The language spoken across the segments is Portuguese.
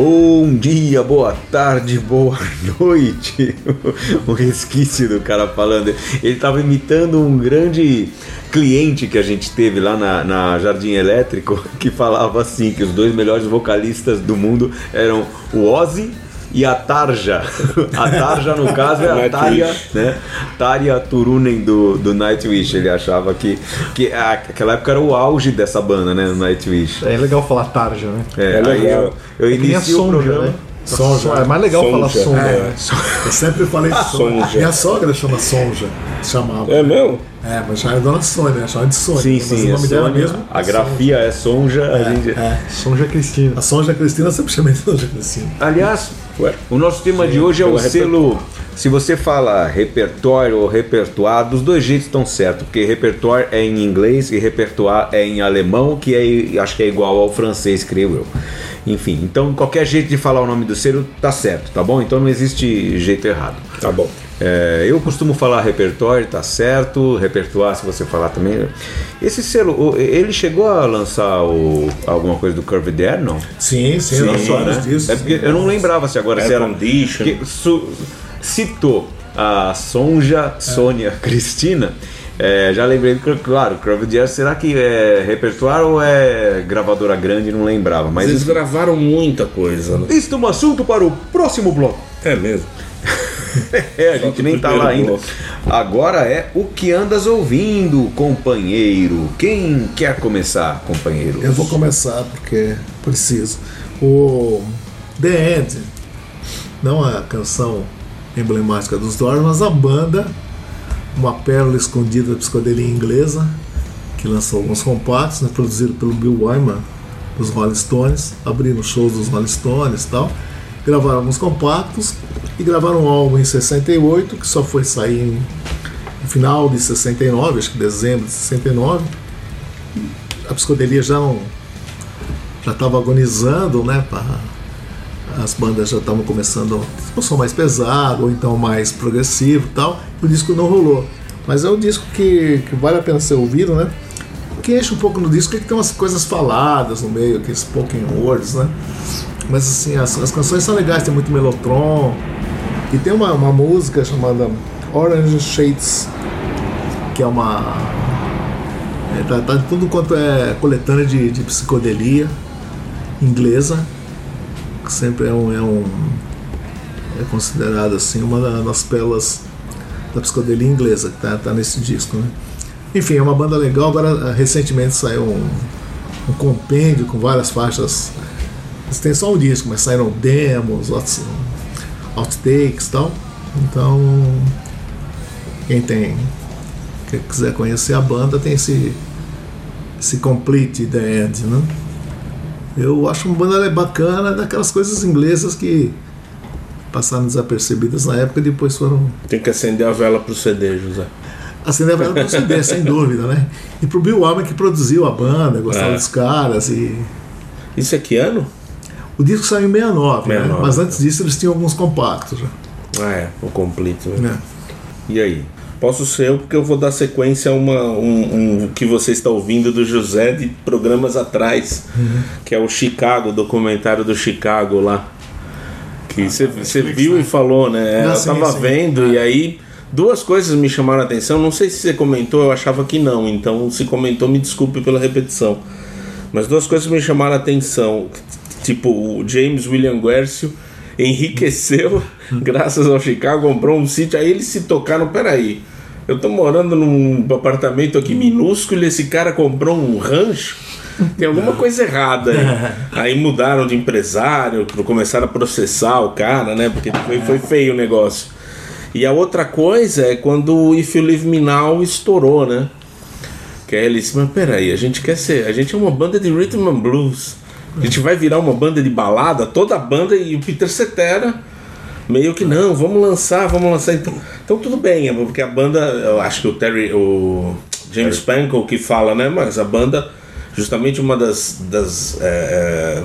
Bom dia, boa tarde, boa noite. o resquício do cara falando. Ele estava imitando um grande cliente que a gente teve lá na, na, Jardim Elétrico que falava assim: que os dois melhores vocalistas do mundo eram o Ozzy e a Tarja. A Tarja, no caso, é a Tarja, né? Tarja Turunen do, do Nightwish. Ele achava que, que aquela época era o auge dessa banda, né? Nightwish. É legal falar Tarja, né? É, é legal. Eu, eu é o programa. Né? Sonja. É mais legal sonja. falar sonja. É. Eu sempre falei sonja. Minha sogra chama sonja. Chamava. É meu? É, mas já é dona Sônia, chama de Sônia. Sim, sim. Mas o nome é dela mesmo. A grafia é Sonja. É, a gente... é. Sonja Cristina. A Sonja Cristina sempre chamei de Sonja Cristina. Aliás, Ué? o nosso tema sim, de hoje é o selo. Se você fala repertório ou repertório, dos dois jeitos estão certo, porque repertório é em inglês e repertório é em alemão, que é, acho que é igual ao francês, creio eu. Enfim, então qualquer jeito de falar o nome do selo tá certo, tá bom? Então não existe jeito errado. Tá bom. É, eu costumo falar repertório, tá certo. Repertório, se você falar também. Esse selo, ele chegou a lançar o, alguma coisa do Curve Dare, não? Sim, sim, sim né? disso. É porque eu não lembrava se agora se era. Condition. Que, su, citou a Sonja, Sônia, é. Cristina. É, já lembrei do claro, Crowd Jazz, será que é repertório ou é gravadora grande? Não lembrava. Mas Eles gravaram muita coisa. Né? Isso é um assunto para o próximo bloco. É mesmo. é, a gente nem tá lá ainda. Bloco. Agora é o que andas ouvindo, companheiro. Quem quer começar, companheiro? Eu vou começar porque preciso. O The End, não a canção emblemática dos Doors, mas a banda uma pérola escondida da psicodelia inglesa, que lançou alguns compactos, né, produzido pelo Bill Wyman, dos Rolling Stones, abrindo shows dos Rolling Stones e tal. Gravaram alguns compactos e gravaram um álbum em 68, que só foi sair no final de 69, acho que dezembro de 69. A psicodelia já não já estava agonizando, né, pra, as bandas já estavam começando ou som mais pesado ou então mais progressivo tal, e o disco não rolou. Mas é um disco que, que vale a pena ser ouvido, né? Que enche um pouco no disco é que tem umas coisas faladas no meio, aqueles spoken words, né? Mas assim, as, as canções são legais, tem muito melotron. E tem uma, uma música chamada Orange Shades, que é uma. É, tá, tá tudo quanto é coletânea de, de psicodelia inglesa que sempre é um, é um é assim uma das pérolas da psicodelia inglesa que tá, tá nesse disco, né? Enfim, é uma banda legal. Agora, recentemente saiu um, um compêndio com várias faixas. Tem só um disco, mas saíram demos, outtakes e tal. Então, quem tem quem quiser conhecer a banda tem esse esse Complete The End, né? Eu acho uma banda bacana, daquelas coisas inglesas que passaram desapercebidas na época e depois foram. Tem que acender a vela pro CD, José. Acender a vela pro CD, sem dúvida, né? E pro Bill Wyman que produziu a banda, gostava é. dos caras e. Isso é que ano? O disco saiu em 69, 69 né? mas antes disso eles tinham alguns compactos. Já. Ah, é, o completo. Né? É. E aí? Posso ser eu, porque eu vou dar sequência a uma, um, um que você está ouvindo do José de programas atrás, uhum. que é o Chicago, o documentário do Chicago lá. Que ah, você ah, viu e falou, né? eu estava vendo e aí duas coisas me chamaram a atenção. Não sei se você comentou, eu achava que não, então se comentou, me desculpe pela repetição. Mas duas coisas me chamaram a atenção. Tipo, o James William Guercio enriqueceu graças ao Chicago, comprou um sítio. Aí eles se tocaram: peraí, eu tô morando num apartamento aqui minúsculo e esse cara comprou um rancho. Tem alguma coisa errada aí. Aí mudaram de empresário, começaram a processar o cara, né? Porque foi, foi feio o negócio. E a outra coisa é quando o If You Leave Me Now estourou, né? Que aí ele disse, mas peraí, a gente quer ser. A gente é uma banda de rhythm and blues. A gente vai virar uma banda de balada, toda a banda e o Peter Cetera meio que não, vamos lançar, vamos lançar. Então, então tudo bem, porque a banda, eu acho que o Terry, o James Spankle que fala, né? Mas a banda, justamente uma das. das é, é,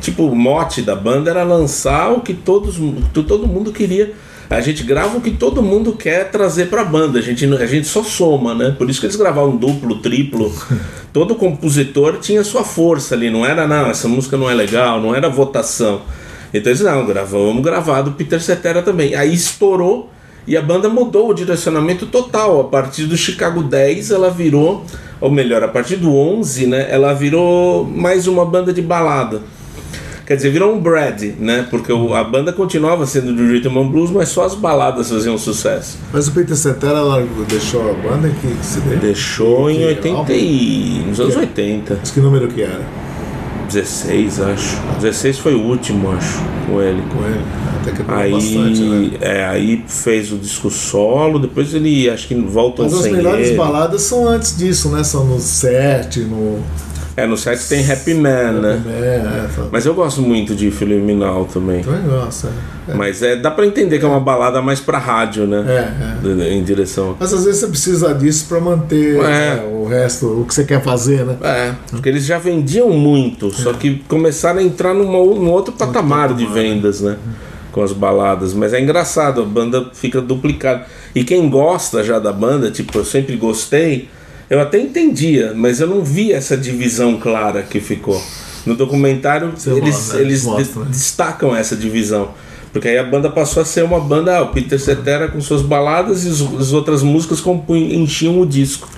tipo, o mote da banda era lançar o que todos, todo mundo queria. A gente grava o que todo mundo quer trazer pra banda. A gente, a gente só soma, né? Por isso que eles gravavam duplo, triplo. Todo compositor tinha sua força ali. Não era, não, essa música não é legal, não era votação. Então eles, não, gravamos gravar do Peter Cetera também. Aí estourou e a banda mudou o direcionamento total. A partir do Chicago 10 ela virou, ou melhor, a partir do 11, né, ela virou mais uma banda de balada. Quer dizer, virou um Brad, né? Porque o, a banda continuava sendo do Rhythm and Blues, mas só as baladas faziam sucesso. Mas o Peter Cetera deixou a banda que, que se deu? Deixou em 80 e... nos anos 80. Mas que número que era? 16, acho. 16 foi o último, acho, com ele. Com ele. Até que aí, bastante, né? é, aí fez o disco solo, depois ele acho que voltou Mas as sem melhores ele. baladas são antes disso, né? São no 7, no. É, no site tem Happy Man, né? É, é, tá. Mas eu gosto muito de Filiminal também. Também gosto, é. Mas é, dá pra entender que é uma balada mais pra rádio, né? É, é. Em direção. Mas às vezes você precisa disso pra manter É. né, o resto, o que você quer fazer, né? É, porque eles já vendiam muito, só que começaram a entrar numa, num outro patamar de vendas, né? Com as baladas. Mas é engraçado, a banda fica duplicada. E quem gosta já da banda, tipo, eu sempre gostei, eu até entendia, mas eu não vi essa divisão clara que ficou. No documentário, Você eles, mostra, eles de- né? destacam essa divisão. Porque aí a banda passou a ser uma banda, ah, o Peter Cetera com suas baladas e os- as outras músicas compunham, enchiam o disco.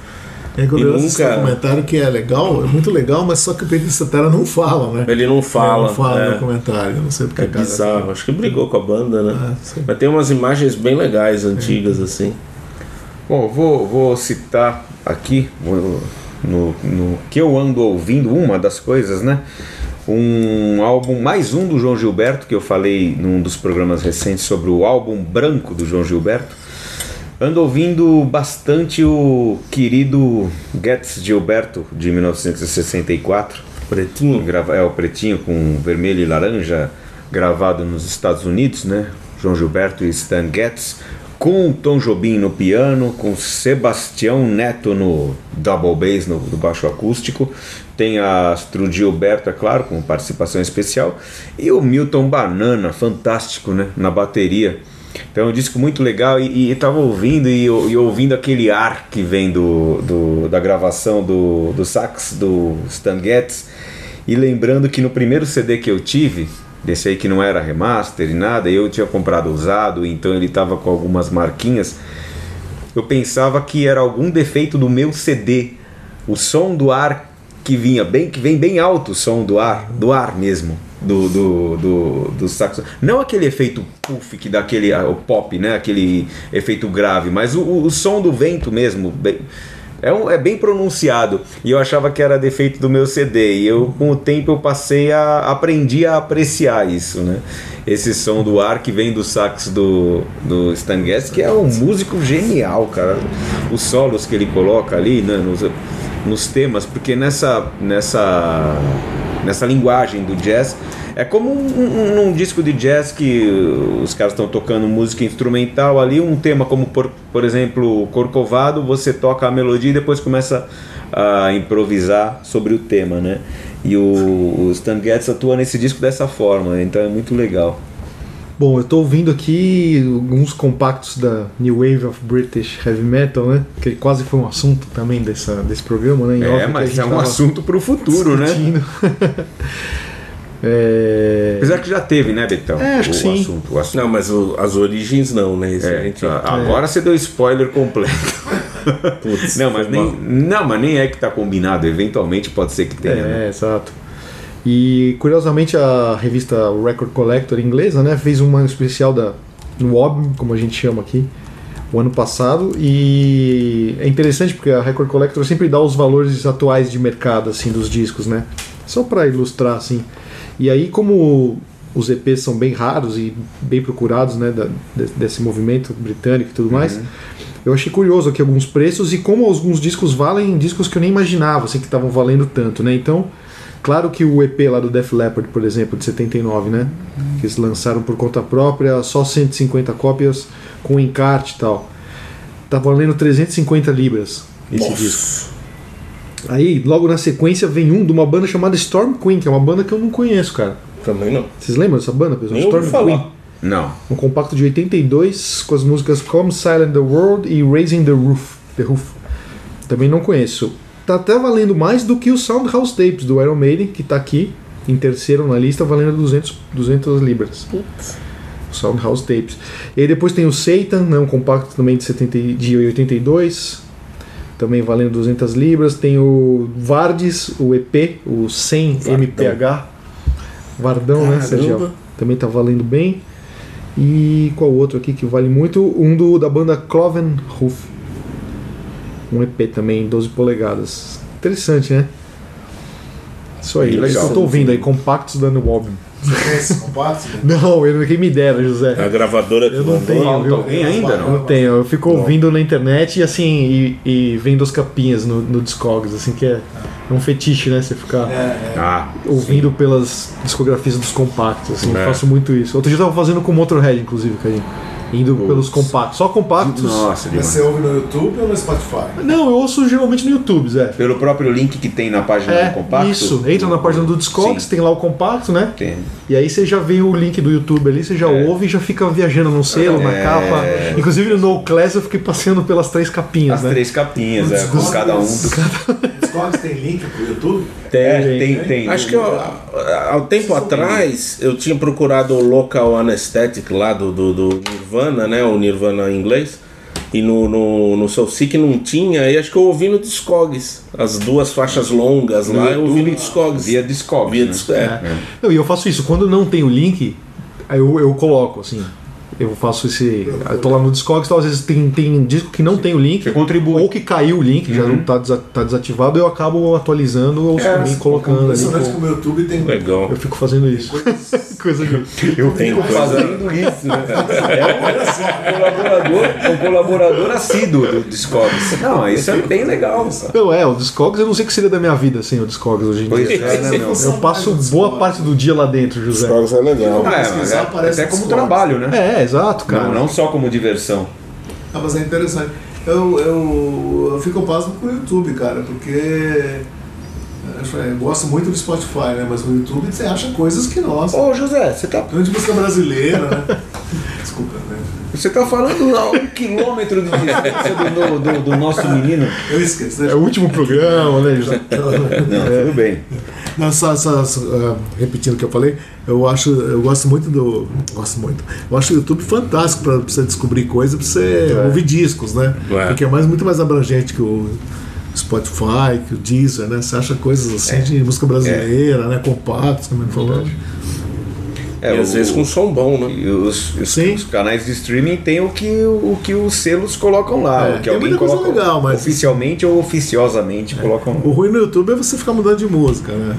É curioso esse nunca- documentário que é legal, é muito legal, mas só que o Peter Cetera não fala, né? Ele não fala. Ele não fala é. no documentário, não sei porque É bizarro, acho que brigou com a banda, né? Ah. Mas tem umas imagens bem legais, antigas, assim. Bom, vou, vou citar aqui no, no que eu ando ouvindo, uma das coisas, né? Um álbum, mais um do João Gilberto, que eu falei num dos programas recentes sobre o álbum branco do João Gilberto. Ando ouvindo bastante o querido Getz Gilberto de 1964. Pretinho. Grava- é o pretinho com vermelho e laranja, gravado nos Estados Unidos, né? João Gilberto e Stan Getz, com Tom Jobim no piano, com Sebastião Neto no double bass, no, no baixo acústico. Tem a Gilberto, é claro, com participação especial. E o Milton Banana, fantástico, né? Na bateria. Então é um disco muito legal e, e eu tava ouvindo e, e ouvindo aquele ar que vem do, do- da gravação do, do sax do Stan Getz e lembrando que no primeiro CD que eu tive, desse aí que não era remaster e nada, eu tinha comprado usado, então ele tava com algumas marquinhas, eu pensava que era algum defeito do meu CD. O som do ar que vinha bem, que vem bem alto o som do ar, do ar mesmo, do do, do, do saxo. Não aquele efeito puff que dá aquele ah, o pop, né? Aquele efeito grave, mas o, o som do vento mesmo. bem- é, um- é bem pronunciado e eu achava que era defeito do meu CD e eu com o tempo eu passei a aprendi a apreciar isso, né? Esse som do ar que vem do sax do, do Stan Getz, que é um músico genial, cara. Os solos que ele coloca ali, né, nos, nos temas, porque nessa nessa nessa linguagem do jazz é como um, um- um disco de jazz que os caras estão tocando música instrumental ali, um tema como por, por exemplo Corcovado, você toca a melodia e depois começa a improvisar sobre o tema, né? E o, o Stan Getz atua nesse disco dessa forma, então é muito legal. Bom, eu tô ouvindo aqui alguns compactos da New Wave of British Heavy Metal, né? Que quase foi um assunto também dessa, desse programa, né? Em É, mas é um assunto pro futuro, né? é... Apesar que já teve, né, Betão? É, acho o que sim. Assunto, o assunto. Não, mas o- as origens não, né? É, gente... tá. agora você deu spoiler completo. Putz, Não, mas nem, mal. não, mas nem é que tá combinado. Eventualmente pode ser que tenha. né? É, exato. E curiosamente a revista Record Collector inglesa, né, fez uma especial da no OB, como a gente chama aqui, o ano passado e é interessante porque a Record Collector sempre dá os valores atuais de mercado assim dos discos, né? Só para ilustrar assim. E aí como os EPs são bem raros e bem procurados, né, da- de- desse movimento britânico e tudo mais, eu achei curioso aqui alguns preços e como alguns discos valem discos que eu nem imaginava assim que estavam valendo tanto, né? Então, Claro que o EP lá do Def Leppard, por exemplo, de 79, né? Que eles lançaram por conta própria, só 150 cópias com encarte e tal. Tá valendo 350 libras esse disco. Aí, logo na sequência, vem um de uma banda chamada Storm Queen, que é uma banda que eu não conheço, cara. Também não. Vocês lembram dessa banda, pessoal? Nem Storm falar. Queen. Não. Um compacto de 82 com as músicas Come Silent the World e Raising the Roof. The Roof. Também não conheço. Tá até valendo mais do que o Soundhouse Tapes do Iron Maiden, que tá aqui em terceiro na lista, valendo 200, 200 libras. Soundhouse Tapes. E aí depois tem o Satan, né, um compacto também de, 70, e- de 82, também valendo 200 libras. Tem o Vardes, o EP, o 100 Vardão. MPH. Vardão, né, Caramba. Sérgio? Também tá valendo bem. E qual outro aqui que vale muito? Um do, da banda Cloven Hoof. Um EP também, 12 polegadas. Interessante, né? Isso aí, isso que eu tô ouvindo aí, compactos da New Album. Você tem esse compacto? Não, eu, quem me dera, José. A gravadora que Eu não tenho, Falta viu? alguém ainda, Eu não? não tenho, eu fico ouvindo na internet e assim, e, e vendo as capinhas no, no Discogs, assim, que é, é um fetiche, né? Você ficar É, é. Ah, ouvindo pelas discografias dos compactos, assim, eu É. faço muito isso. Outro dia eu tava fazendo com o Motorhead, inclusive, Cadinho. Indo Putz. pelos compactos, só compactos. nossa, demais. você ouve no YouTube ou no Spotify? Não, eu ouço geralmente no YouTube, Zé. Pelo próprio link que tem na página É, do compacto. isso. Entra na página do Discogs, Sim, tem lá o compacto, né? tem. E aí você já vê o link do YouTube ali, você já É. ouve e já fica viajando no selo, na É. capa. Inclusive no No Class eu fiquei passeando pelas três capinhas, As né? três capinhas, é, com cada um dos. O Discogs tem link pro YouTube? É, tem, tem. Acho que há um tempo atrás eu tinha procurado o Local Anesthetic lá do, do, do Nirvana, né? O Nirvana em inglês. E no, no, no Soul Seek não tinha, e acho que eu ouvi no Discogs. As duas faixas longas lá, eu ouvi no Discogs. Via Discogs. Via né? Dis- é. Não, e eu faço isso, quando não tem o link, aí eu, eu coloco, assim. Eu faço esse. Eu tô lá no Discogs, então, às vezes tem, tem disco que não tem o link. Você contribui. Ou que caiu o link, já não tá, desa- tá desativado, eu acabo atualizando ou É, também colocando ali. Impressionante como o YouTube tem Legal. Eu fico fazendo isso. Coisa de. Eu Tem fico coisa- fazendo isso, né? É um colaborador, um colaborador assíduo do Discogs. Não, isso é bem legal. Não, é, o Discogs, eu não sei o que seria da minha vida sem o Discogs hoje em Pois dia. é, né, meu? Eu passo boa parte do dia lá dentro, José. Discogs é legal. Ah, é, mas é, até como Discogs. trabalho, né? É, exato, cara. Não, não só como diversão. Ah, mas é interessante. Eu, eu, eu fico pasmo com o YouTube, cara, porque eu gosto muito do Spotify, né? Mas no YouTube você acha coisas que, nossa, Ô, José, você tá, grande música brasileira, né? Desculpa, né? Você tá falando a um quilômetro de distância do, do, do nosso menino. Eu esqueço, né? É o último programa, né? Não, tudo bem. Não, só, só- só, ah, repetindo o que eu falei, eu acho, eu gosto muito do, gosto muito. Eu acho o YouTube fantástico para você descobrir coisas, para você ouvir discos, né? É. Porque é mais muito mais abrangente que o Spotify, que o Deezer, né? Você acha coisas assim de música brasileira, né? Compactos, como ele falou. É, e às o- vezes com som bom, né? E os, os- Sim. os canais de streaming tem o que, o que os selos colocam lá. É, o que tem alguém coloca legal, mas- oficialmente ou oficiosamente colocam O ruim no YouTube é você ficar mudando de música, né?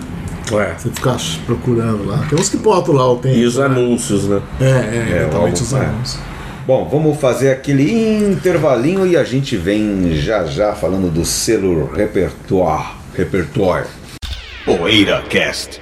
Ué. Você ficar procurando lá. Tem uns que botam lá o tempo. E os né? anúncios, né? É, é, É, exatamente os é. anúncios. Bom, vamos fazer aquele intervalinho e a gente vem já já falando do selo repertoire. Repertoire. Poeira Cast.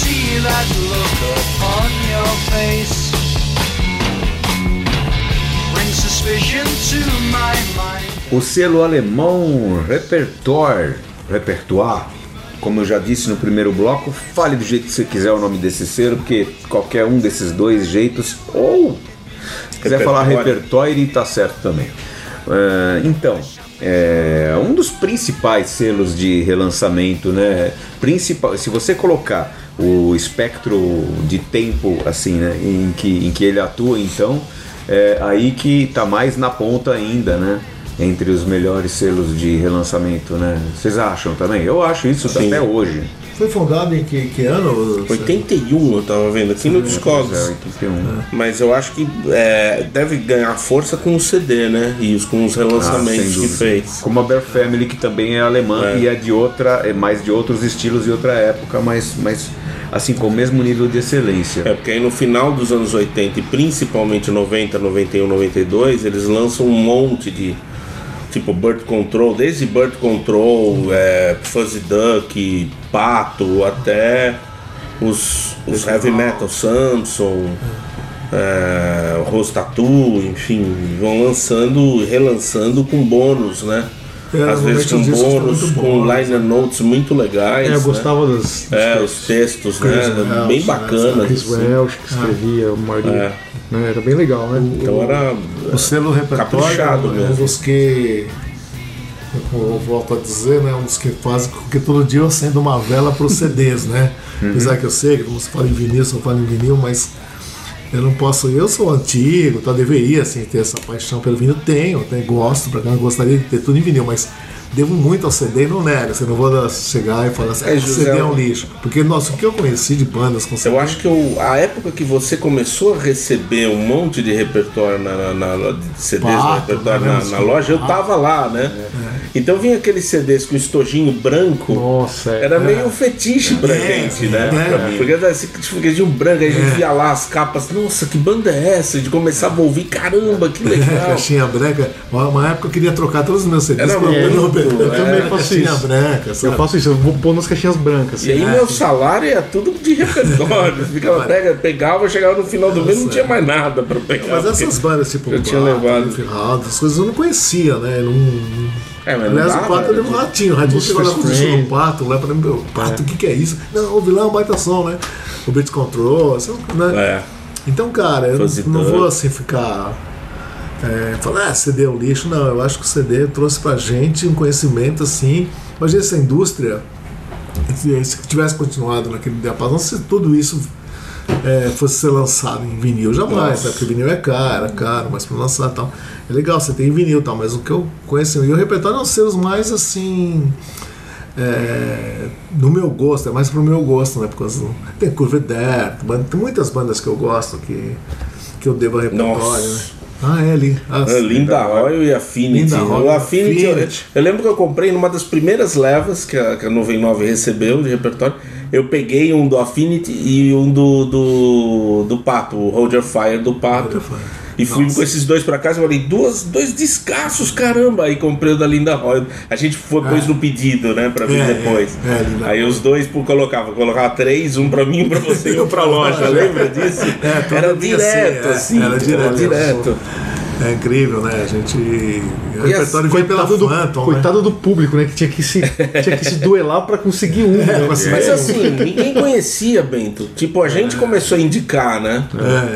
see that look upon your face, brings suspicion to my mind. O selo alemão Repertoire, Repertoire, como eu já disse no primeiro bloco, fale do jeito que você quiser o nome desse selo, porque qualquer um desses dois jeitos, ou se quiser falar repertoire, tá certo também. Ah, então, é um dos principais selos de relançamento, né? Principal, se você colocar o espectro de tempo assim, né, em que, em que ele atua, então, é aí que tá mais na ponta ainda, né? Entre os melhores selos de relançamento, né? Vocês acham também? Eu acho isso Sim. até hoje. Foi fundado em que, que ano? 81 eu tava vendo aqui no Discogs. É, 81. Mas eu acho que é, deve ganhar força com o CD, né? E os- com os Ah, relançamentos sem que fez. Como a Bear Family, que também é alemã É. e é de outra, é mais de outros estilos e outra época, mas, mas assim, com o mesmo nível de excelência. É, porque aí no final dos anos 80 e principalmente 90, 91, 92, eles lançam um monte de. Tipo Bird Control, desde Bird Control, é, Fuzzy Duck, Pato, até os, os Heavy Metal Samson, é, Rose Tattoo, enfim, vão lançando, relançando com bônus, né? É, Às vezes com bônus, com liner notes muito legais. É, eu né? gostava das. dos É, textos. os textos, Chris né? Welch, bem né? bacanas. Chris assim. Welch que escrevia, o Maria. É. Né, era bem legal, né? Então era. O selo repertório Caprichado é um mesmo. dos que, eu volto a dizer, né, um dos que fazem com que todo dia eu acendo uma vela para os CDs, né? Uhum. Apesar que eu sei que você fala em vinil, só fala em vinil, mas eu não posso. Eu sou antigo, tá? Deveria assim, ter essa paixão pelo vinil. Tenho, tenho gosto, pra cá, gostaria de ter tudo em vinil, mas devo muito ao CD não nego. Você não vou chegar e falar assim, É, ah, José, CD é um lixo. Porque, nossa, o que eu conheci de bandas com CD. Eu acho que eu- a época que você começou a receber um monte de repertório na, na, na- de CDs no Pato, repertório né? na, na loja, eu tava lá, né? Então vinha aqueles CDs com estojinho branco. Nossa, é. Era meio um fetiche pra É, gente, né? é. Porque assim, fica de um branco, aí a gente via lá as capas, nossa, que banda é essa? A gente começava a ouvir, caramba, que legal. Caixinha branca. Uma época eu queria trocar todos os meus CDs Era muito, um é. eu também faço isso. branca? Eu faço isso, eu vou pôr nas caixinhas brancas. E aí É. meu salário era tudo de repertório. Ficava, pega, pegava, chegava no final do mês não tinha mais nada pra pegar. Mas essas bandas tipo eu tinha levado. House, essas coisas eu não conhecia, né? Eu Não... É, mas não Aliás, dava, o Pato né? lembro um ratinho. O ratinho Dos chegou lá o Friends. Pato, lá pra mim, meu, Pato, o que, que é isso? Não, ouvi lá um baita som, né? O Beat Control, assim, né? É. Então, cara, eu Fuzzy não vou assim ficar. É, falar, ah, CD é um lixo. Não, eu acho que o CD trouxe pra gente um conhecimento assim. Imagina se a indústria se se tivesse continuado naquele diapasão, se tudo isso é, fosse ser lançado em vinil, jamais, né? Porque vinil é caro, é caro, mas pra lançar tal. É legal, você tem vinil e tal, mas o que eu conheço, e o repertório é um ser os mais assim. É, no meu gosto, é mais pro meu gosto, né? Porque tem Curve Dirt, banda- tem muitas bandas que eu gosto que, que eu devo a repertório, Nossa. né? Ah, é ali. Ah, É, Linda Royal e Affinity. Linda Royal o e Affinity, eu, Affinity. eu lembro que eu comprei numa das primeiras levas que a, que a 99 recebeu de repertório. Eu peguei um do Affinity e um do, do, do Pato, o Hold Your Fire do Pato. Fire. E fui Nossa. com esses dois pra casa e falei, duas, dois descassos, caramba! Aí comprei o da Linda Royal. A gente foi, pôs no pedido, né, pra vir É, depois. é, é, Aí os dois pô, colocava, colocava três, um pra mim, um pra você e um pra loja. Lembra disso? É, todo era dia direto, assim, é. assim. Era direto. É incrível, né? A gente. O repertório veio pela Coitado do, Phantom, coitado do público, né? Que tinha que se, tinha que se duelar pra conseguir um. né? mas- Mas assim, ninguém conhecia Bento. Tipo, a gente começou a indicar, né?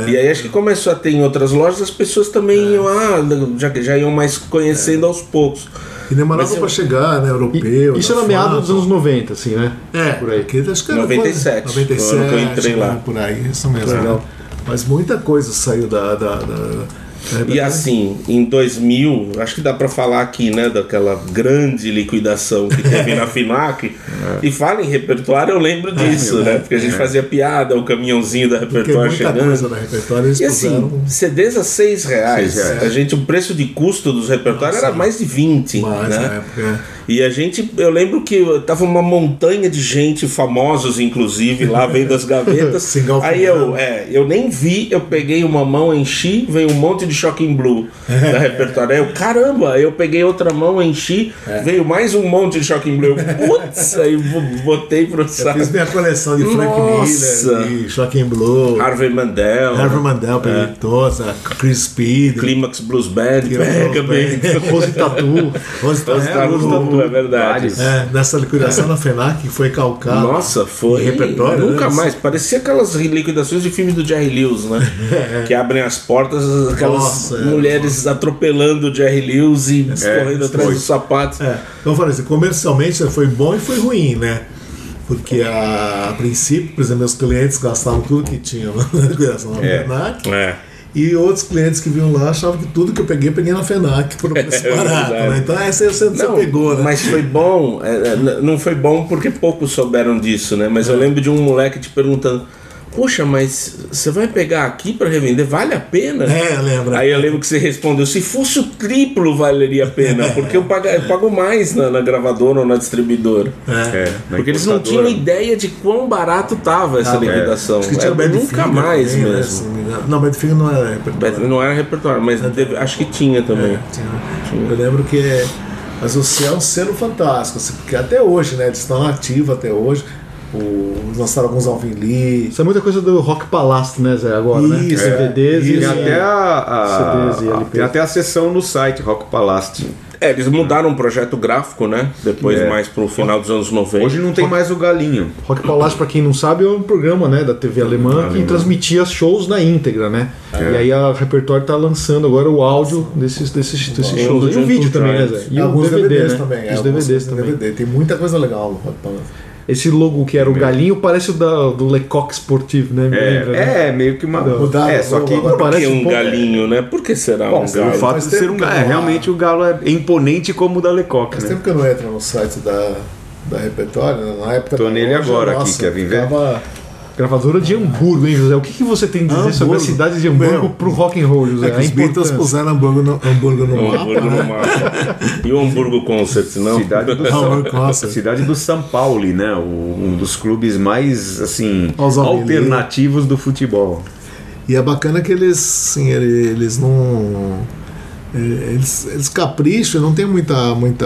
É, E aí acho que começou a ter em outras lojas, as pessoas também iam, ah, já, já iam mais conhecendo aos poucos. né? E demorava eu- pra chegar, né? Europeu. Isso era meados dos anos 90, assim, né? É, Por aí. que acho que era 97, quase- 97 foi o ano que eu entrei lá. né, Por aí, isso mesmo. Legal. né? Mas muita coisa saiu da. da, da- da- E assim, em 2000, acho que dá pra falar aqui, né, daquela grande liquidação que teve na FINAC. E fala em repertório, eu lembro disso, né? Porque a gente fazia piada, o caminhãozinho da repertório chegando. coisa da repertório E assim, CDs a 6 reais. Seis reais. A gente, o preço de custo dos repertórios era mais de 20, mais né? na época. É. E a gente, eu lembro que tava uma montanha de gente, famosos inclusive, lá vendo as gavetas. Aí eu, é, eu nem vi, eu peguei uma mão, enchi, veio um monte de Shocking Blue da repertório. Aí eu, caramba, eu peguei outra mão, enchi, É. veio mais um monte de Shocking Blue. Putz, aí bo- botei pro Eu saco. fiz minha coleção de Frank Nossa. Miller, de Shocking Blue, Harvey Mandel, Harvey Mandel, a Chris Speed, Climax Blues Band, Climax. Band. Rose Tatu. Rose Os é, tatu, é verdade. É, nessa liquidação na FENAC que foi calcado. Nossa, foi. repertório, Nunca né? mais. Parecia aquelas liquidações de filmes do Jerry Lewis, né? que abrem as portas, aquelas Nossa, é, mulheres atropelando o Jerry Lewis e correndo atrás foi. dos sapatos. É, então eu falei assim, comercialmente foi bom e foi ruim, né? Porque a, a princípio, por exemplo, meus clientes gastavam tudo que tinham na liquidação na É. FENAC. É. E outros clientes que vinham lá achavam que tudo que eu peguei, eu peguei na FENAC por preço É barato. verdade. né? Então essa você, você Não, pegou, né? Mas foi bom, é, é, não foi bom porque poucos souberam disso, né? Mas eu lembro de um moleque te perguntando: Poxa, mas você vai pegar aqui pra revender? Vale a pena? É, lembra. Aí eu lembro que você respondeu: se fosse o triplo, valeria a pena, porque eu pago, eu pago mais na, na gravadora ou na distribuidora. É. na Porque eles não tinham ideia de quão barato tava essa Ah, é. liquidação. Acho que tinha É, nunca Finger mais também, né, mesmo. se não engano. Não, Bad Finger não era repertório. Não era repertório, mas deve- acho que tinha também. É, tinha. Eu lembro que. Mas o Céu é um selo fantástico, assim, porque até hoje, né? Eles estão ativos até hoje. O, eles lançaram alguns Alvin Lee. Isso é muita coisa do Rock Palast, né, Zé? Agora, né? Isso, DVDs é. e. Tem até a, a- CDs e LPs. tem até a sessão no site Rock Palast. É, eles mudaram o projeto gráfico, né? Depois, É. mais pro final dos anos 90. Hoje não tem mais o galinho. Rock Palast, pra quem não sabe, é um programa né, da TV alemã que transmitia shows na íntegra, né? E aí a Repertório tá lançando agora o áudio desses, desses, desses shows. E o vídeo também, né. Zé? E alguns DVDs né? também. E é, os DVDs também. DVD. Tem muita coisa legal no Rock Palast. Esse logo que era o galinho parece o da, do Lecoq Sportif, né? Me lembra, né? É, é meio que uma. Mudaram é, só o que. agora. Parece que um um galinho, né? Por que será Bom, um pelo galo? fato Faz de ser um galo. É, realmente o galo é imponente como o da Lecoq, Faz né? tempo que eu não entro no site da, da Repertório, né? na época Tô nele loja, agora aqui, nossa, quer vir ver? Gravadora de Hamburgo, hein, José? O que, que você tem a dizer sobre a Hamburgo. cidade de Hamburgo Meu, pro rock and roll, José? É que os Beatles puseram hambúrguer no, hambúrguer no mapa. hambúrguer no né? mapa. E o hambúrguer concert, não? Cidade do São, cidade do São Paulo, né? O- um dos clubes mais assim Aos alternativos do futebol. E é bacana que eles, assim, ele- eles não. é, Eles, eles capricham, não tem muita. muita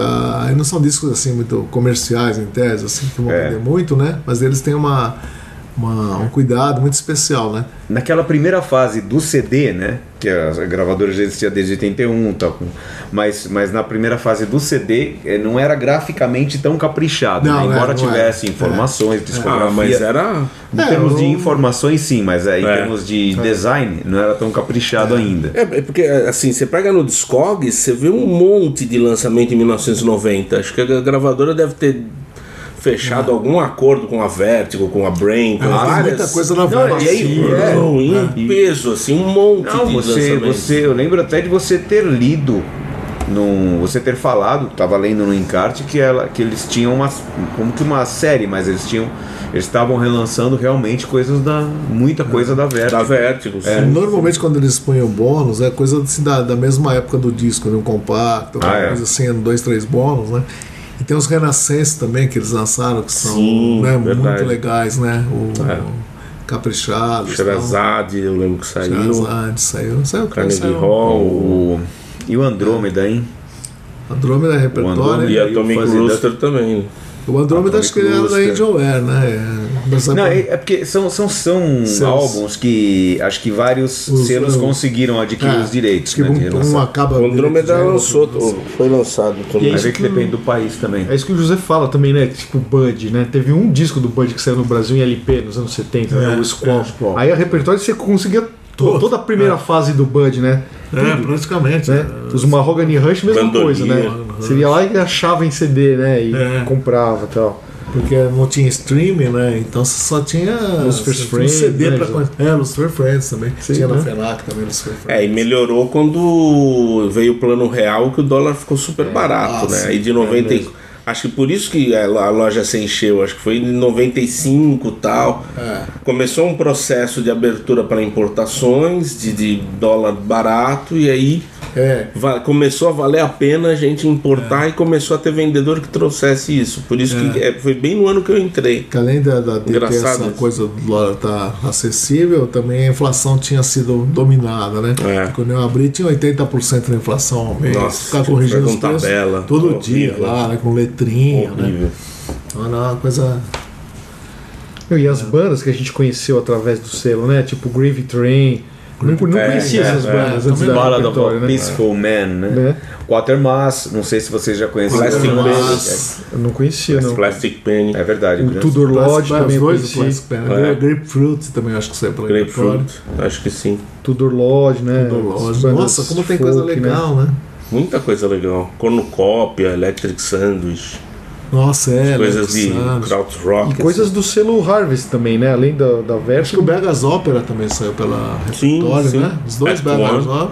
não são discos assim muito comerciais em tese, assim, que vão É. vender muito, né? Mas eles têm uma, uma- um cuidado muito especial, né? Naquela primeira fase do CD, né? Que a gravadora já existia desde 81, tal, mas, mas na primeira fase do CD eh, não era graficamente tão caprichado, Não, né? é, embora não tivesse é. informações, discografia. Ah, mas era. Em É, termos de eu- informações, sim, mas aí, em É. termos de design, não era tão caprichado ainda. É, é porque, assim, você pega no Discogs, você vê um monte de lançamento em 1990. Acho que a gravadora deve ter fechado algum acordo com a Vertigo, com a Brain, com Ah, várias... muita coisa na Não, Vertigo. e aí, é, em peso, assim, um monte Não, de você, você, eu lembro até de você ter lido, num, você ter falado, estava lendo no encarte que, ela, que eles tinham uma, como que uma série, mas eles tinham, eles estavam relançando realmente coisas da, muita coisa da Vertigo. Da Vertigo, É, sim. Normalmente quando eles põem o bônus é coisa assim, da, da mesma época do disco, né? um compacto, uma Ah, é. coisa assim, dois, três bônus, né? E tem os Renascences também que eles lançaram, que são Sim, né, muito legais, né? O, É. o Caprichados. Sherazade, eu lembro que saiu. Sherazade, saiu. Saiu, Carnegie saiu. Hall. O, e o Andrômeda, hein? Andrômeda é repertório. Andrômeda E a o Atomic Rooster também. O Andrômeda acho que ele era da Angelware, né? É, mas Não, é- é, é porque são, são, são Seus- álbuns que acho que vários Os- selos os- conseguiram adquirir é, os direitos. que né, um, um acaba. O Andrômeda de- lançou, foi lançado E também. é isso ver que depende do país também. É isso que o José fala também, né? Tipo Bud, né? Teve um disco do Bud que saiu no Brasil em LP nos anos 70, né? É, O Squall. é. Aí a repertório você conseguia Todo. toda a primeira fase do Bud, né? É, praticamente. né? Os Mahogany Rush, mesma coisa, né? Você ia lá e achava em CD, né? E É. comprava e tal. Porque não tinha streaming, né? Então você só tinha. Um Friends, CD né, pra. É, Lucifer Friends também. Sim, tinha na né? FENAC também, Lucifer Friends. É, e melhorou quando veio o plano real que o dólar ficou super barato, Ah, né? sim, Aí de é 90. Acho que por isso que a lo- a loja se encheu, acho que foi em 95 e tal. É. Começou um processo de abertura para importações, de, de dólar barato, e aí É. começou a valer a pena a gente importar e começou a ter vendedor que trouxesse isso. Por isso que é, foi bem no ano que eu entrei. Que além da, da, de essa isso. coisa do dólar estar acessível, também a inflação tinha sido dominada, né? É. Quando eu abri, tinha 80% da inflação ao mês. Nossa, Ficar tinha que corrigindo ficar os preços tabela. todo Horrível. dia lá, né? Com letrinha, né? Horrível. Então era uma coisa. Meu, E as bandas que a gente conheceu através do selo, né? Tipo Gravy Train. Não, não É, conhecia é, essas é. bandas antes da Ballad of né? Peaceful Man, né? Né? Quatermass, não sei se vocês já conhecem. Plastic mas- Eu não conhecia, não. Plastic Penny. É verdade. O Tudor Lodge também eu conheci. Plastic Pen, É. Grapefruit também acho que saiu pela. Grapefruit, acho que sim. Tudor Lodge, né? Tudor Lodge. Nossa, como tem coisa né? legal, né? Muita coisa legal. Cornucópia, Electric Sandwich. Nossa, é. Coisas de Santos. krautrock. E coisas do selo Harvest também, né? Além da, da Acho Vertigo. que o Begas Opera também saiu pela Repertório, sim. né? Os dois Begas. Opera.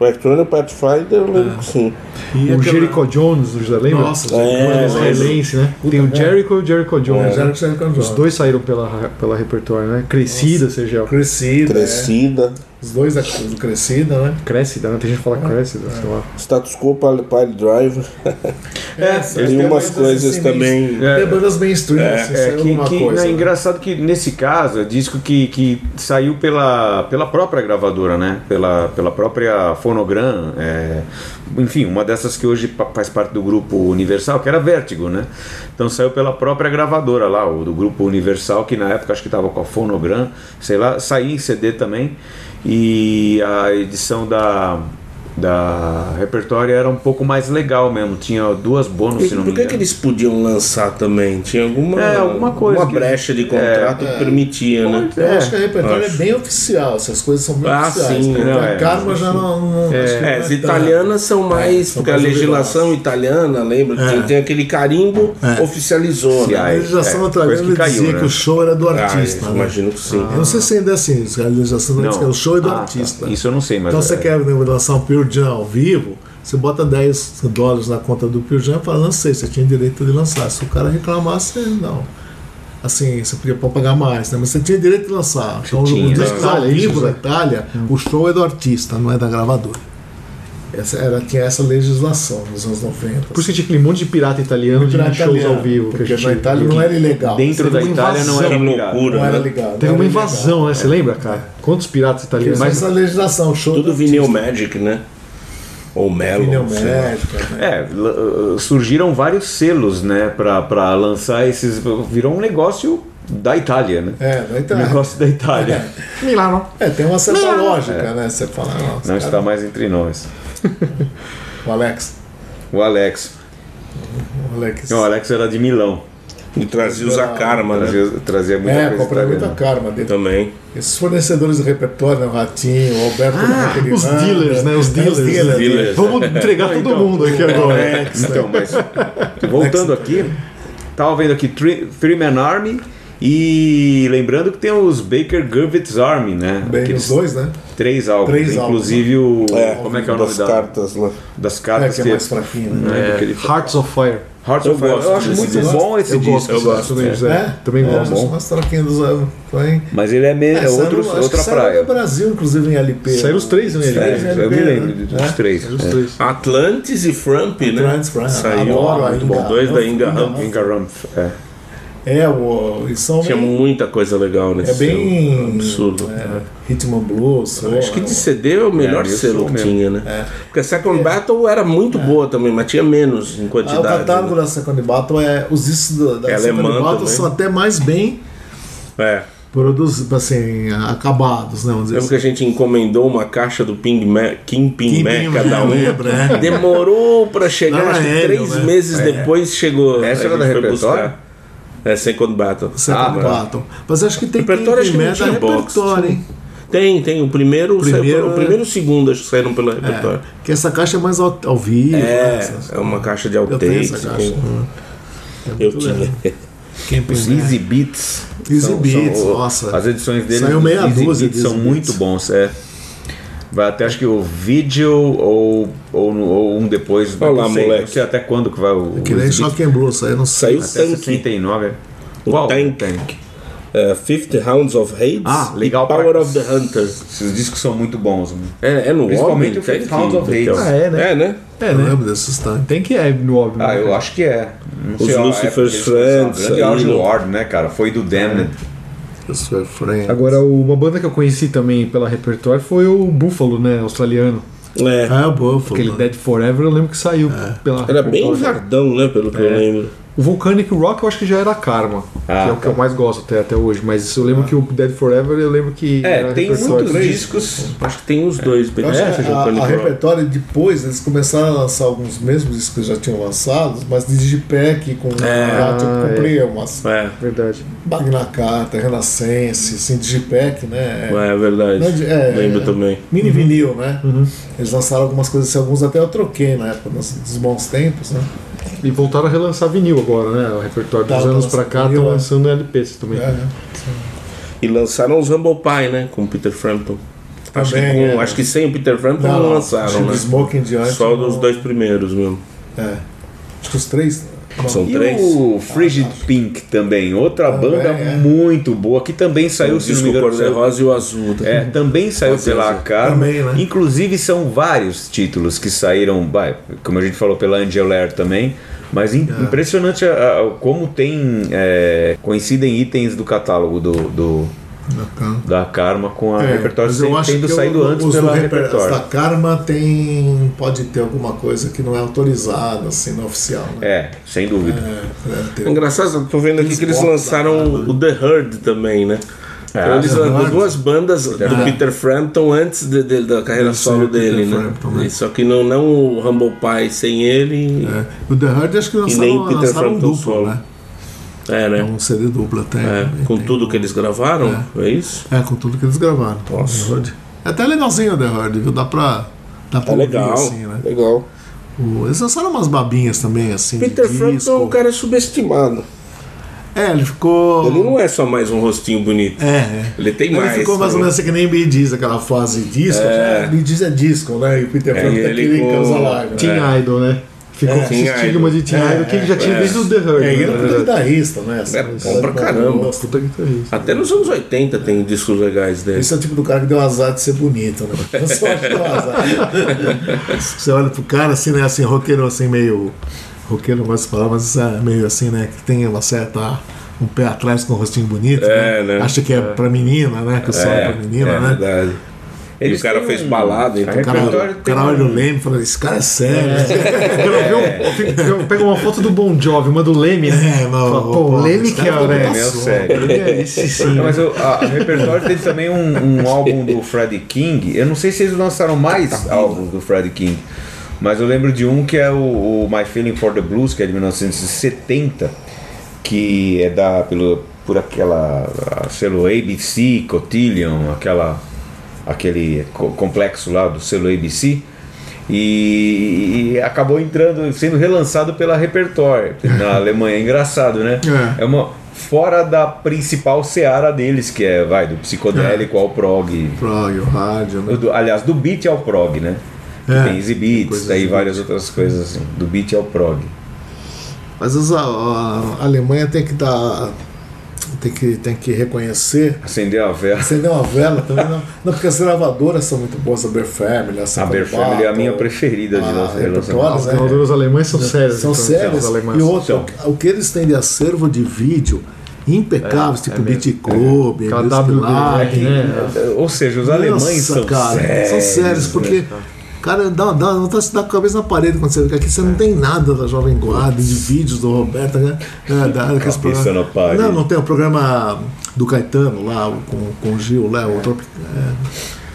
O Electronic e o Pathfinder, eu lembro que sim. E O aquela- Jericho Jones, já lembra? Nossa, É, O israelense, né? Tem o Jericho e o Jericho Jones. Jericho Jericho Os Jones. dois saíram pela, pela repertório, né? Crescida, seja. Crescida. Crescida. é. Os dois da do Crescida, né? Crescida, né? Tem gente que fala Crescida, sei lá. Status Quo, Pile Pile Driver. É, Tem umas coisas também. Tem bandas mainstream, assim, É, saiu que, que- coisa. é né? engraçado que nesse caso é disco que, que saiu pela, pela própria gravadora, né? Pela, pela própria Fonogram. é, enfim, uma dessas que hoje faz parte do grupo Universal, que era Vertigo, né? Então saiu pela própria gravadora lá, o do grupo Universal, que na época acho que estava com a Fonogram, sei lá, saía em CD também. E a edição da. Da repertório era um pouco mais legal mesmo, tinha duas bônus, E se não por que, que eles podiam lançar também? Tinha alguma, É, alguma coisa uma que- brecha de contrato que permitia, né? Eu acho que a repertório acho. é bem oficial, essas coisas são bem Ah, oficiais. sim, né? não, a é, Karma já não. não acho que não É, as italianas são mais. são porque a mais legislação duvidosas. italiana, lembra? É. Tem, tem aquele carimbo, É. oficializou, né? A legislação é, italiana que caiu, dizia né? que o show era do Ah, artista. né? imagino que sim. Eu não sei se ainda é assim, a legislação não diz que o show é do Ah, tá. artista. Isso eu não sei, mas. Então é- você quer né, lançar um Jam ao vivo, você bota 10 dólares na conta do Jam e fala, lancei, você tinha direito de lançar. Se o cara reclamasse, não. Assim, você podia pagar mais, né? Mas você tinha direito de lançar. Então, tinha, o disco né? ao é vivo na? Itália, o show é do artista, não é da gravadora. Essa era, tinha essa legislação nos anos 90. Por isso que tinha aquele monte de pirata italiano de shows italiano, ao vivo. Porque na Itália não era ilegal. Dentro da Itália não era loucura, Não era ligado. Teve uma invasão, né? Você lembra, cara? Quantos piratas italianos? Mas essa legislação, show Tudo do vinil. Magic, né? Ou médica, né? É, uh, surgiram vários selos, né, pra, pra lançar esses. Virou um negócio da Itália, né? É, da Um Itália. negócio da Itália. Milano. É, tem uma certa lógica, né? Você fala, nossa, Não cara, está mais entre nós. o Alex. O Alex. O Alex. O Alex era de Milão. E trazia os Karma, né? Trazia, trazia muita é, coisa comprei muita dele. Também. Esses fornecedores de repertório, né? o Ratinho, o Alberto Ah, Raquel os Miranda, dealers, né? Os é, dealers. dealers, Dealers. né? Vamos entregar todo mundo aqui agora. Alex, Então, mas voltando aqui, tava vendo aqui Three, Man Army e lembrando que tem os Baker Gurvitz Army, né? Bem, Aqueles os dois, né? três álbuns, Três inclusive o É, como é que é o nome das da, cartas lá. das É, cartas que é mais fraquinho, né? ele Hearts of Fire. Hearts Eu of gosto Eu acho muito disco. bom esse Eu disco. gosto, eu gosto, também, é. José. É? Também é, gosto. as mais fraquinhas dos anos. Também. Mas ele é, me... é, saiu outro, no- acho outra saiu praia. no Brasil, inclusive, em LP. Saíram os três, né? Os três É, em eu LP, me lembro né? dos É. três. Os é. três. Atlantis e Frump, né? Atlantis, Frump. Saiu Adoro muito Inga. bom. Dois da Inga Humphrey. Inga Rumpf, é. É, o, e são Tinha bem, muita coisa legal nesse é bem. Absurdo. É, Hitman Blues. Acho que de CD é o melhor É, selo que mesmo. tinha, né? Porque a Second Battle era muito boa também, mas tinha menos em Ah, o quantidade. catálogo né? da Second Battle é. Os discos da, da É Second Battle também. são até mais bem É. produzidos, assim, acabados, né? Vamos dizer Lembro que a gente encomendou uma caixa do Ping Ma Kingpin Mac cada um. lembra, é. Demorou pra chegar, acho que é, três não, é. meses depois chegou. Essa era da repertório? buscar. É Second Battle. Second Ah, Battle. Mas acho que tem Repertório acho que não tinha é repertório, hein? Tem, tem. O primeiro, Primeiro, pelo- é. o primeiro e o segundo acho que saíram pelo repertório. É, que essa caixa é mais ao, ao vivo. né? É, Essas- é uma caixa de Eu tenho outtakes. essa caixa. com- Eu tinha. Os. Easy Beats. Easy são- Beats, são- nossa. As edições dele Saiu dos meia Easy dúzia são muito bons, é. Vai até acho que o vídeo ou, ou, ou um depois. Olha lá, não sei, moleque. Não sei até quando que vai o. Que o nem and Blue, saiu no Saiu Até Tank. 69. é. O Qual? Tank. É, Fifty Hounds of Hate Ah, legal e pra- Power of the Hunter. Esses discos são muito bons. mano. É, é no Principalmente o Fifty Tank, Hounds of Hate. Miquel? Ah, é, né? É, né? É, Eu né? lembro desses tanques. Tem que é no óbvio. Ah, né? eu acho que é. Não Os sei, a Lucifer's Friends Grande do Ward, né, cara? Foi do Damned. Isso é friend. Agora, uma banda que eu conheci também pela repertório foi o Buffalo, né? Australiano. É. Ah, o Buffalo. Aquele? Dead Forever, eu lembro que saiu pela Era bem verdão, né? Pelo que eu lembro. O Volcanic Rock eu acho que já era Karma, Ah, que é o que tá. eu mais gosto até, até hoje. Mas eu lembro que o Dead Forever eu lembro que. É, tem muitos discos. Acho que tem os dois. Eu é, que seja o a, a repertório depois eles começaram a lançar alguns mesmos discos que já tinham lançados, mas de digipack com É, tipo, ah, comprei umas É, Verdade. Magna Carta, Renascense, assim, digipack, né? é verdade. Não é é, Lembro é. também. Mini vinil, né? Eles lançaram algumas coisas, assim, alguns até eu troquei na época, nos, dos bons tempos, né? E voltaram a relançar vinil agora, né? O repertório dos Tá, anos pra cá estão é. lançando LPs também. É, né? E lançaram os Humble Pie, né? Com o Peter Frampton. Acho que, Também, com- é. acho que sem o Peter Frampton Não, não, lançaram, né? do Smoke em diante. Só dos dois primeiros mesmo. É. Acho que os três. São E três. o Frigid Pink também, outra Também, banda é. muito boa, que também saiu, o se não me engano, saiu- cor-de-rosa e o azul. É, também saiu pela. Também, né? Inclusive são vários títulos que saíram, como a gente falou, pela Angel Lair também. Mas im- É. impressionante a- a- como tem. É, coincidem itens do catálogo do, do-. Da Karma com a É, repertório eu acho tendo que saído o- antes pela reper- repertório. Da Karma tem. pode ter alguma coisa que não é autorizada, assim, não oficial. Né? É, sem dúvida. É, deve ter. Engraçado, eu tô vendo aqui que eles lançaram o The Herd também, né? Então, eles lançaram Herd. duas bandas do É. Peter Frampton antes de- de- da carreira solo dele, né? Frampton, né? Só que não, não o Humble Pie sem ele. É. O The Herd acho que nem lançaram, Peter lançaram um Frampton duplo, solo. né? É, né? Um CD duplo até. É, né? com Tem- tudo que eles gravaram, é, isso? É, com tudo que eles gravaram. Nossa. É até legalzinho o The Herd, viu? Dá pra. Dá pra É legal, assim, né? legal. O- eles lançaram umas babinhas também, assim. Peter Frampton é um cara subestimado. É, ele ficou. Ele não é só mais um rostinho bonito. É, é. Ele tem Ele mais. ficou mais ou menos assim que nem Bee Gees, aquela fase disco. É. É. Bee Gees é disco, né? E o Peter É, Frampton é ele aquele larga. Teen né? Idol, né? Ficou É, com esse estigma de Teen É, Idol que ele já tinha é. desde o The Herd. É, ele é né? puta guitarrista, né? É bom pra cara caramba. Puta guitarrista. Até nos anos 80 tem discos legais dele. Esse é o tipo do cara que deu azar de ser bonito, né? Eu só acho que deu azar. Você olha pro cara assim, né? Assim, roqueiro assim, meio. Roqueiro não gosto de falar, mas é meio assim, né? Que tem uma certa. Um pé atrás com um rostinho bonito. É, né? Acha que é pra menina, né? Que o som é pra menina, é né? verdade. E Eles o cara têm fez um- balada, então. O cara, repertório o cara olha o Leme e fala: Esse cara é sério. Eu vi um- Pega uma foto do Bon Jovi, uma do Leme, né? É, Fala, pô, o Leme que é cara o né? Meu sério. Esse sim. Não, mas o repertório teve também um, um álbum do Freddie King. Eu não sei se eles lançaram mais álbuns do Freddie King, mas eu lembro de um que é o, o My Feeling for the Blues, que é de 1970, que é da pelo por aquela selo ABC, Cotillion, aquela aquele co- complexo lá do selo ABC. E, e acabou entrando, sendo relançado pela Repertório na Alemanha. Engraçado, né? É. É uma fora da principal seara deles, que é, vai, do psicodélico ao prog. Prog, o rádio, né? Do- aliás, do beat ao prog, né? Que É, tem easy beats, daí de várias outras coisas assim. Do beat ao prog. Mas as- a, a Alemanha tem que dar. Tem que, tem que reconhecer. Acender a vela. Acender uma vela também não. Não, porque as gravadoras são muito boas, a Bear Family, a A Samba Bear Family é a minha preferida de a lança- repertório, relançamento. Os né? gravadores alemães são sérios. São então, sérias. os alemães. E outra, São. o que eles têm de acervo de vídeo impecáveis, tipo é Beat mesmo. Club, Aquela Music WD, Live, né? Ou seja, os alemães Nossa, são cara, sérios. são sérios, porque. né? Cara, dá, dá vontade de dar com a cabeça na parede quando você vê que aqui você não tem nada da Jovem Guarda, de vídeos do Roberto, né? É, da, Cabeça programas- na parede. Não, não tem o programa do Caetano lá, com, com o Gil, lá, o Trop- é,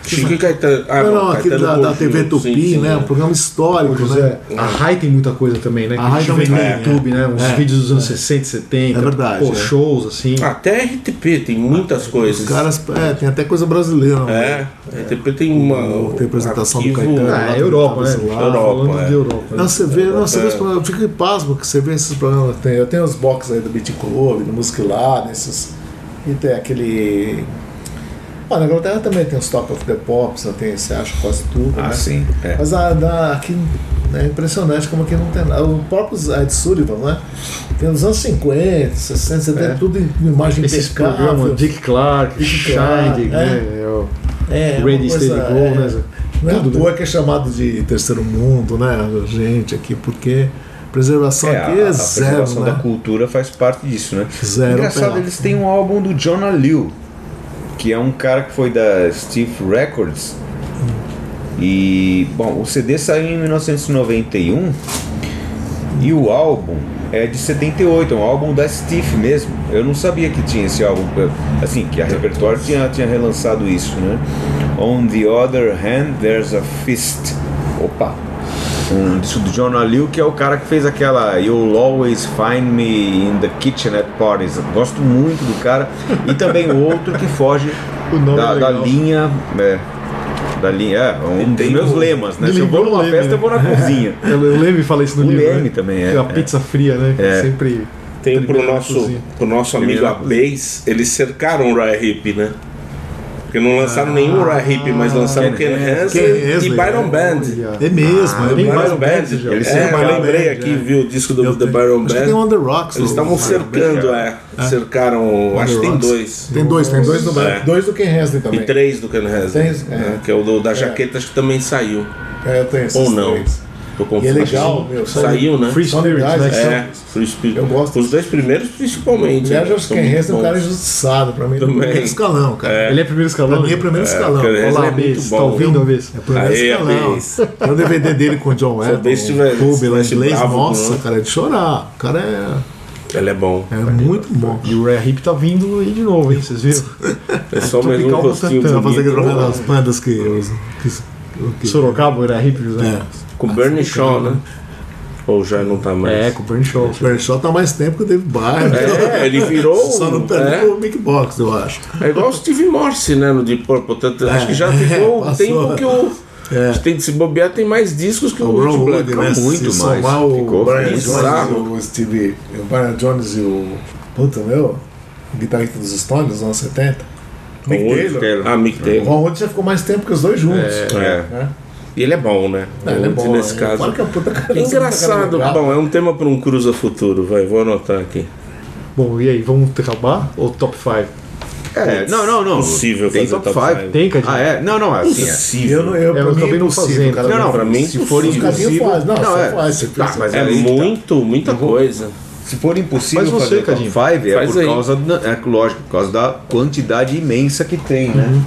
Chico e Caetano. Ah, não, não, não, aquele da, da TV sim, Tupi, sim, né? é. Um programa histórico, José, né? a Rai tem muita coisa também, né? Que A Rai no também tem, YouTube, né? Uns é. vídeos dos anos 60, 70. É verdade, Pô, é. shows, assim. Até RTP tem muitas coisas. Os caras, é, tem até coisa brasileira. né? É, RTP tem uma. Tem apresentação do Caetano. Ah, lá é Europa, né? Europa, Falando é. de Europa. né? Não, você vê, não, você vê É. os programas, eu fico pasmo que você vê esses programas. Tem, eu tenho os box aí do Beat Club, do Music Lá, nesses. E tem aquele. Ah, na Inglaterra também tem os Top of the Pops, né, tem, você acha quase tudo. Ah, né? sim. É. Mas a, da, aqui é impressionante como aqui não tem nada. O próprio Ed Sullivan, né? Tem nos anos 50, 60, 70, É. tudo em imagem Esses programas, Dick Clark, Dick Shine, é. né? É o É, uma Ready, coisa, Steady, Go, é, né? Não é Tudo, toa que é chamado de terceiro mundo, né? Gente, aqui, porque preservação É, aqui a, é a zero, preservação né? da cultura faz parte disso, né? Zero Engraçado, pela- eles têm um álbum do Jonah Liu, que é um cara que foi da Steve Records. E, bom, o CD saiu em 1991 e o álbum é de 78, é um álbum da Steve mesmo. Eu não sabia que tinha esse álbum, assim, que a Repertório tinha, tinha relançado isso, né? On the other hand, there's a fist. Opa! Um disco do Jonah Liu, que é o cara que fez aquela You'll Always Find Me in the Kitchen at Parties. Eu Gosto muito do cara. E também o outro que foge O nome da, é da linha. é, Da linha, é, um dos meus um- lemas, né? Se eu vou o numa Leme, festa, eu vou na cozinha. Eu, eu lembro e falei isso no O livro. Leme né? também, é, A é. pizza fria, né? que É. Sempre. Tem pro Primeiro na nosso, pro nosso amigo na Abeis, eles cercaram o Raya Hip, né? Porque não lançaram nenhum Raya Hip, mas lançaram Ken Ken Hansen. Ken e Hansen, Byron é. Band. Olha. É mesmo, Ah, é vários Byron Band. já. Eles É, cercaram eu lembrei band, aqui, é. viu o disco do Eu The tenho- Byron Acho que tem Band. On The Rocks. Eles estavam cercando, é. Cercaram, On acho que tem dois. Tem dois, tem dois do, É. dois do Ken Hansen também. E três do Ken Hansen. É. né, Que é o do, da jaqueta, acho que também saiu. É, eu tenho esses Ou não. três. Tô E é legal, meu. Saiu, né? Free Spirit, né? é. É, Free Spirit. Eu gosto. Os dois primeiros, principalmente. Aliás, né, acho que Ken muito Hansen é um cara injustiçado. Pra mim, é o Também. primeiro escalão, cara. Ele é primeiro escalão? Pra mim é primeiro escalão. Ken Hansen Olá, é muito Abes. Tá ouvindo, Abes? É primeiro Aê, escalão. Tem o DVD dele com o John o Wetton, tiver- o em estivesse inglês. Nossa, né? cara, é de chorar. O cara é, Ele é bom. é muito bom. E o Rare Hip tá vindo aí de novo, hein? Vocês viram? É só mais um rostinho Pra fazer bonito. das bandas que... que, que Sorocaba, o Rare Hip, José? é. Com Bernie Shaw, né? Ou já não tá mais? É, com o Burn Show. O Pershaw tá mais tempo que o David Byrne. É, ele virou. Só não perdeu é, pro Mick Box, eu acho. é igual o Steve Morse, né? No Deep Purple. Tanto- Acho que já é, ficou o passou. tempo que o. É. Tem de se bobear, tem mais discos que o, O Ron Wood, Black. né? muito Se mais. somar o Ficou Brian Jones bizarro. e o Steve... O Brian Jones e o... Puta, meu... O guitarrista dos Stones, nos anos 70. Mick Taylor. Taylor. Ah, Mick O Taylor. Ron Wood já ficou mais tempo que os dois juntos. É. né? E ele é bom, né? É, ele é bom, nesse é. caso. Claro que é puta cara, É engraçado. legal. Bom, é um tema para um Cruza Futuro, vai. Vou anotar aqui. Bom, e aí, vamos acabar? Ou top 5? É, não, não, não. Possível Tem fazer top top 5. five. Tem, Cadinho? Ah, é? Não, não, é assim. É. Possível. Eu, não- eu, É, eu é não fazendo. cara. Não, não, pra mim, se for impossível. faz. Não, Não, você é. faz. Você Tá, mas É tá. muito, muita coisa. Se for impossível você, fazer top Cadinho. 5, é Faz por aí. causa, da, é lógico, por causa da quantidade imensa que tem, né?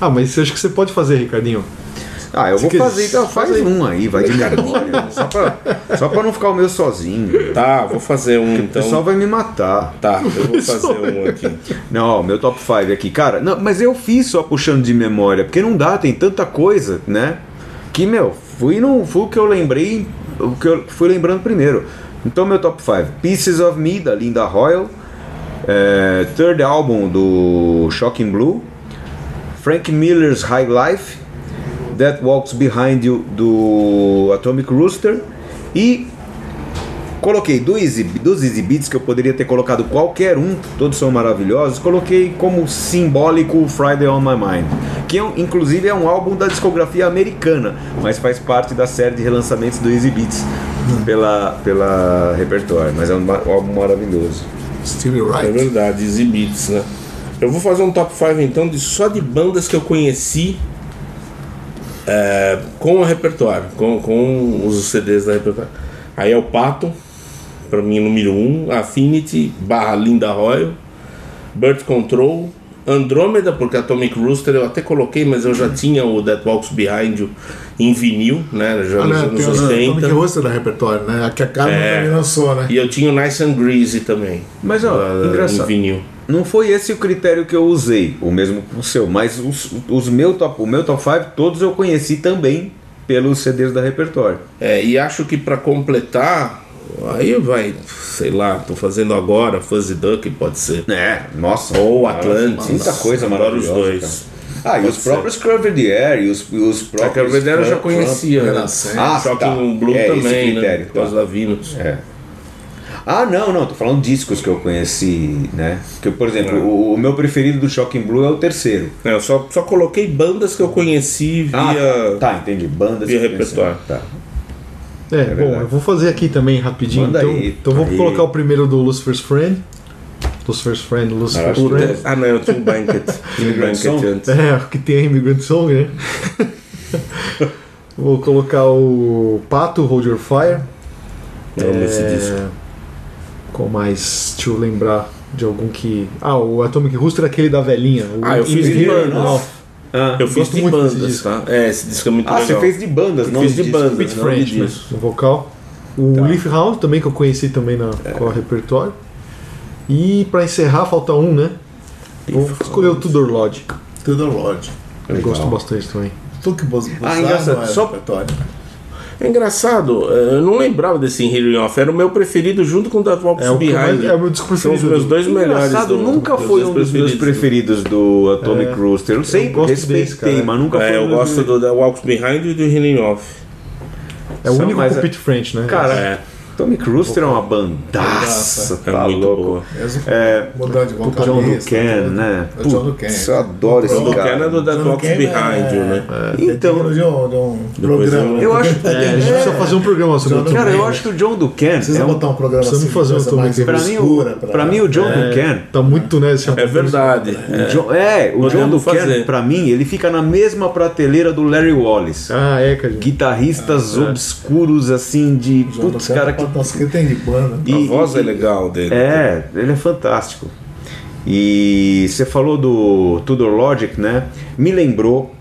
Ah, mas eu acho que você pode fazer, Ricardinho. Ah, eu vou fazer, então faz um aí, vai de memória. só, pra, só pra não ficar o meu sozinho. Tá, vou fazer um O então. pessoal vai me matar. Tá, eu vou fazer um aqui. Não, ó, meu top 5 aqui. Cara, não, mas eu fiz só puxando de memória, porque não dá, tem tanta coisa, né? Que, meu, fui, no, fui o que eu lembrei, o que eu fui lembrando primeiro. Então, meu top 5. Pieces of Me, da Linda Royal. É, third álbum do Shocking Blue. Frank Miller's High Life. That Walks Behind You, do Atomic Rooster. E Coloquei do Easy, dos Easy Beats, que eu poderia ter colocado qualquer um, todos são maravilhosos. Coloquei como simbólico Friday on My Mind, que é inclusive é um álbum da discografia americana, mas faz parte da série de relançamentos do Easy Beats pela, pela repertório. Mas é um, um álbum maravilhoso. Stevie É Wright. verdade, Easy Beats, né? Eu vou fazer um top 5 então de só de bandas que eu conheci é, com o repertório, com, com os CDs da repertório. Aí é o Pato, pra mim número 1, um, Affinity barra Linda Royal, Birth Control, Andrômeda, porque Atomic Rooster eu até coloquei, mas eu já tinha o That Walks Behind You em vinil, né? Já Ah, nos né, anos tem o 80. Atomic Roster da repertório, né? A que a Carmen É. também lançou, né? E eu tinha o Nice and Greasy também. Mas, ó, ah, engraçado. Em vinil. Não foi esse o critério que eu usei, o mesmo que o seu, mas os, os meu top, o meu top 5 todos eu conheci também pelos CDs da repertório. É, e acho que pra completar, aí vai, sei lá, tô fazendo agora, Fuzzy Duck pode ser. É, nossa. Ou Atlantis. Muita coisa maravilhosa. os dois. cara. Ah, e os ser. próprios Curve the Air e os, e os A próprios. Carvedera eu já Trump- conhecia, né? Renascença. Ah, Shocking tá. Blue É, esse também, né? critério, Com os tá. Lavinos. É. Ah, não, não, tô falando discos que eu conheci, né? Que, por exemplo, o, o meu preferido do Shocking Blue é o terceiro. É, eu só, só coloquei bandas que eu conheci via. Ah, tá, entendi. Bandas via repertório. Tá. É, verdade. bom, eu vou fazer aqui também rapidinho. Manda então, aí, então vou aí. colocar o primeiro do Lucifer's Friend. Lucifer's Friend, Lucifer's Ah, Friend. Ah, não, eu tinha um Blanket. um Immigrant Song? antes. É, que tem a Immigrant Song, né? Vou colocar o Pato, Hold Your Fire. Eu amo esse É, disco. Qual mais? Deixa eu lembrar de algum que. Ah, o Atomic Rooster, aquele da velhinha. o Ah, eu fiz de bandas. Ah, Eu fiz gosto de bandas, disco. tá? É, esse disco é muito ah, legal. você fez de bandas, Eu não fiz de de discos. bandas. Pete de French, né, disco. no vocal. O Tá. Leaf House também, que eu conheci também na, com a repertório. E pra encerrar, falta um, né? Vou escolher o Tudor Lodge. Tudor Lodge. Eu Legal. gosto bastante também. Tu que bus- Ah, engraçado, não é só- repertório. É engraçado, eh, eu não lembrava desse Hearing Off. Era o meu preferido junto com o That Walks É o Behind. mais- é o meu disco São os preferido meus do- dois melhores. Engraçado, do- nunca dos foi um dos meus preferidos do Atomic É. Rooster. Eu sempre Eu gosto respeitei, desse, mas nunca foi É, um eu gosto do That Walks Behind e do Hearing Off. É o São, único mas com Pete French, né? Cara, É. Atomic Rooster é uma bandaça, É tá muito louco. boa. É, mudando de o vocalista. John Ducan, tudo. né? É o John. Putz, eu adoro esse O do cara. Ken é do John Walks Ducan Behind é- You, né? Então, de um, um programa. eu- eu acho- É, a gente precisa fazer um programa sobre John o Cara, eu acho que o John Ducan Precisa é um, botar um programa Precisamos assim, fazer um Atomic pra mim, obscura o, pra- pra mim o John Ducan Tá muito, né? É verdade. John- é, o John fazer. pra mim, ele fica na mesma prateleira do Larry Wallace. Ah, é, cara. Guitarristas obscuros, assim, de. John Putz, cara, que. Nossa, que tem de banda. E- A voz e- é legal dele. É, ele é fantástico. E você falou do Tudor Logic, né? Me lembrou,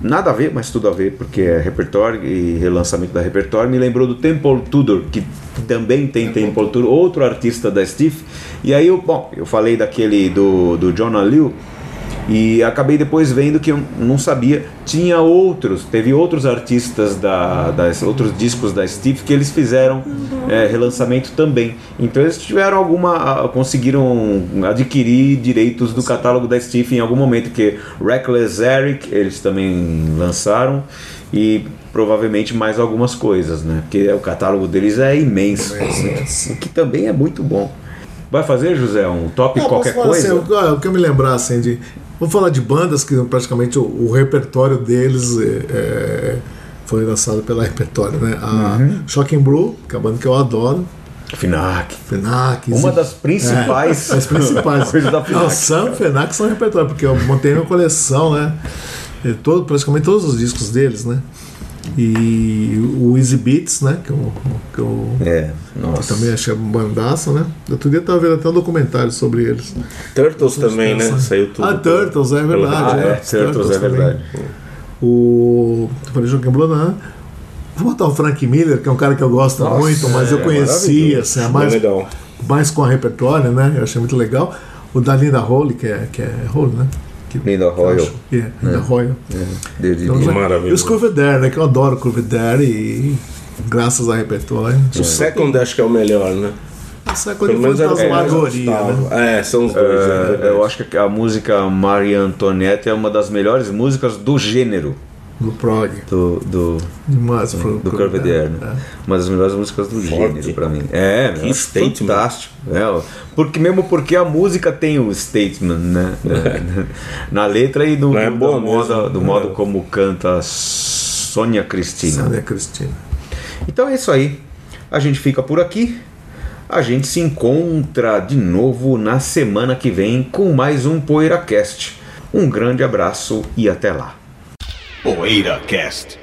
nada a ver, mas tudo a ver, porque é repertório e relançamento da repertório. Me lembrou do Temple Tudor, que também tem Temple Tudor, outro artista da Steve. E aí, eu, bom, eu falei daquele do, do Jonah Liu. E acabei depois vendo que eu não sabia. Tinha outros, teve outros artistas da, das outros discos da Steve que eles fizeram é, relançamento também. Então eles tiveram alguma, conseguiram adquirir direitos do catálogo da Steve em algum momento. Que Reckless Eric eles também lançaram e provavelmente mais algumas coisas, né? Porque o catálogo deles é imenso, o que também é muito bom. Vai fazer, José, um top qualquer falar coisa? Assim, o, o que eu me lembrar assim de. Vou falar de bandas que praticamente o, o repertório deles é, é, foi lançado pela repertório, né? A Uhum. Shocking Blue, que é a banda que eu adoro. Finac. Fenac. Uma Zip- das principais É, as principais. coisas da Finac. Sam Fenac são repertório, porque eu montei minha coleção, né? E todo, praticamente todos os discos deles, né? E o Easy Beats, né? Que eu, que eu É, nossa. também achei uma bandaça, né? Outro dia eu tava vendo até um documentário sobre eles. Turtles também, né? Saiu tudo. Ah, Turtles, é verdade. Ah, né? é, Turtles, é também. verdade. O. Eu falei Joaquim Blonan. Vou botar o Frank Miller, que é um cara que eu gosto Nossa, muito, mas eu é conhecia, maravilhoso. assim, é mais, legal. mais com a repertório, né? Eu achei muito legal. O da Linda Hole, que é, que é Hole, né? Linda Hoyle. acho- É, Linda Royal. Desde Então, já- Maravilhoso. E os Curvedere, né? Que eu adoro Curvedere e graças a repertório. O Second acho que é o melhor, né? Essa coisa Pelo de menos fantasmagoria, né? É, são os dois. é É, eu acho que a música Maria Antonietta é uma das melhores músicas do gênero Do prog. do, do, pro do Corvedere, né? Uma das melhores músicas do gênero pra mim. É, Que é statement. fantástico. É, porque, mesmo porque a música tem o statement, né? É, Na letra e no, Não é do, do modo, do modo como canta Sônia Cristina. Sânia Cristina. Então é isso aí. A gente fica por aqui. A gente se encontra de novo na semana que vem com mais um PoeiraCast. Um grande abraço e até lá. Poeira Cast.